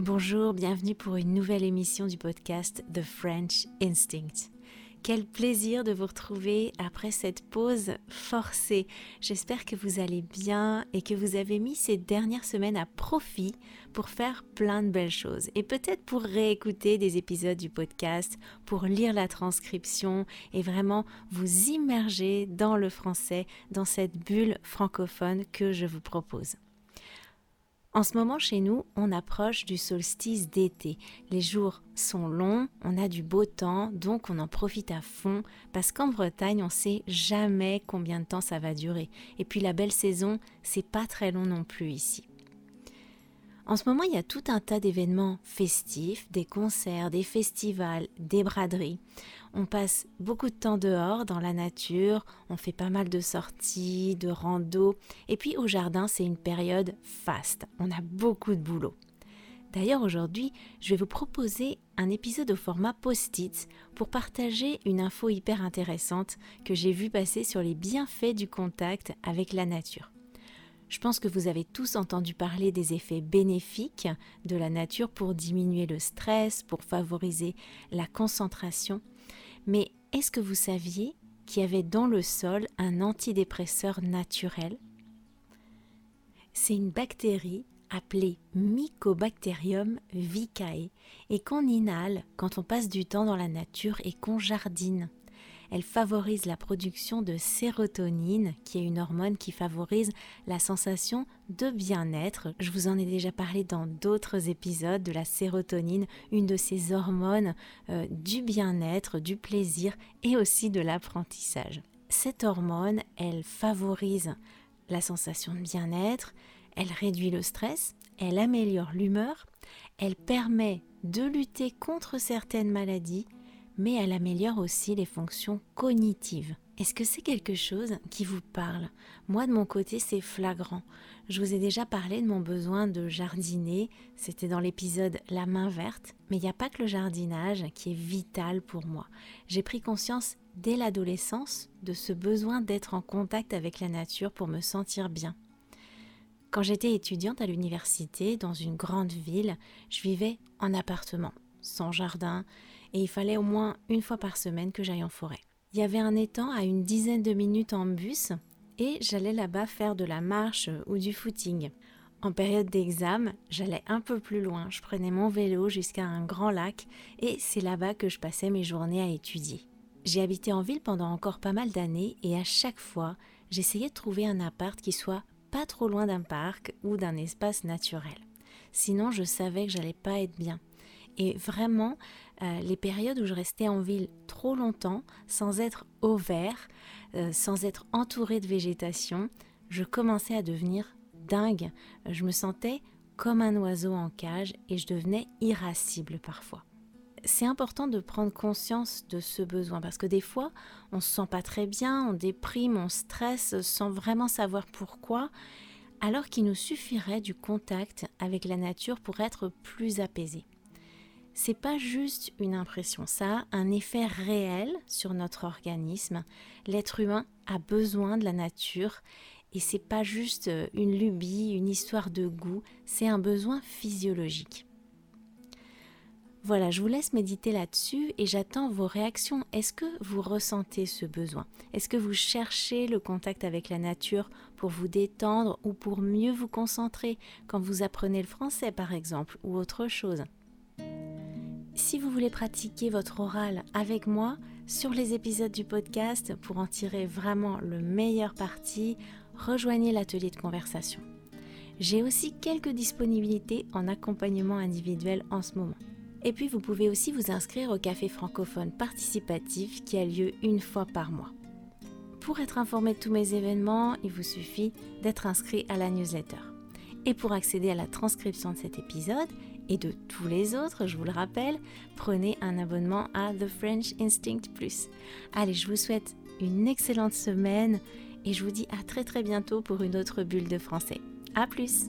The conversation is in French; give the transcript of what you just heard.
Bonjour, bienvenue pour une nouvelle émission du podcast The French Instinct. Quel plaisir de vous retrouver après cette pause forcée. J'espère que vous allez bien et que vous avez mis ces dernières semaines à profit pour faire plein de belles choses et peut-être pour réécouter des épisodes du podcast, pour lire la transcription et vraiment vous immerger dans le français, dans cette bulle francophone que je vous propose. En ce moment, chez nous, on approche du solstice d'été. Les jours sont longs, on a du beau temps, donc on en profite à fond, parce qu'en Bretagne, on sait jamais combien de temps ça va durer. Et puis la belle saison, c'est pas très long non plus ici. En ce moment, il y a tout un tas d'événements festifs, des concerts, des festivals, des braderies. On passe beaucoup de temps dehors, dans la nature, on fait pas mal de sorties, de rando, et puis au jardin, c'est une période faste. On a beaucoup de boulot. D'ailleurs, aujourd'hui, je vais vous proposer un épisode au format post-it pour partager une info hyper intéressante que j'ai vue passer sur les bienfaits du contact avec la nature. Je pense que vous avez tous entendu parler des effets bénéfiques de la nature pour diminuer le stress, pour favoriser la concentration. Mais est-ce que vous saviez qu'il y avait dans le sol un antidépresseur naturel? C'est une bactérie appelée Mycobacterium vicae et qu'on inhale quand on passe du temps dans la nature et qu'on jardine elle favorise la production de sérotonine, qui est une hormone qui favorise la sensation de bien-être. Je vous en ai déjà parlé dans d'autres épisodes de la sérotonine, une de ces hormones euh, du bien-être, du plaisir et aussi de l'apprentissage. Cette hormone, elle favorise la sensation de bien-être, elle réduit le stress, elle améliore l'humeur, elle permet de lutter contre certaines maladies mais elle améliore aussi les fonctions cognitives. Est-ce que c'est quelque chose qui vous parle? Moi, de mon côté, c'est flagrant. Je vous ai déjà parlé de mon besoin de jardiner, c'était dans l'épisode La main verte, mais il n'y a pas que le jardinage qui est vital pour moi. J'ai pris conscience dès l'adolescence de ce besoin d'être en contact avec la nature pour me sentir bien. Quand j'étais étudiante à l'université dans une grande ville, je vivais en appartement, sans jardin, et il fallait au moins une fois par semaine que j'aille en forêt. Il y avait un étang à une dizaine de minutes en bus et j'allais là-bas faire de la marche ou du footing. En période d'examen, j'allais un peu plus loin, je prenais mon vélo jusqu'à un grand lac et c'est là-bas que je passais mes journées à étudier. J'ai habité en ville pendant encore pas mal d'années et à chaque fois, j'essayais de trouver un appart qui soit pas trop loin d'un parc ou d'un espace naturel. Sinon, je savais que j'allais pas être bien. Et vraiment, euh, les périodes où je restais en ville trop longtemps, sans être au vert, euh, sans être entourée de végétation, je commençais à devenir dingue. Je me sentais comme un oiseau en cage et je devenais irascible parfois. C'est important de prendre conscience de ce besoin parce que des fois, on se sent pas très bien, on déprime, on stresse sans vraiment savoir pourquoi, alors qu'il nous suffirait du contact avec la nature pour être plus apaisé c'est pas juste une impression, ça a un effet réel sur notre organisme. L'être humain a besoin de la nature et c'est pas juste une lubie, une histoire de goût, c'est un besoin physiologique. Voilà, je vous laisse méditer là-dessus et j'attends vos réactions. Est-ce que vous ressentez ce besoin? Est-ce que vous cherchez le contact avec la nature pour vous détendre ou pour mieux vous concentrer? Quand vous apprenez le français par exemple ou autre chose? Si vous voulez pratiquer votre oral avec moi sur les épisodes du podcast pour en tirer vraiment le meilleur parti, rejoignez l'atelier de conversation. J'ai aussi quelques disponibilités en accompagnement individuel en ce moment. Et puis vous pouvez aussi vous inscrire au café francophone participatif qui a lieu une fois par mois. Pour être informé de tous mes événements, il vous suffit d'être inscrit à la newsletter. Et pour accéder à la transcription de cet épisode et de tous les autres, je vous le rappelle, prenez un abonnement à The French Instinct Plus. Allez, je vous souhaite une excellente semaine et je vous dis à très très bientôt pour une autre bulle de français. A plus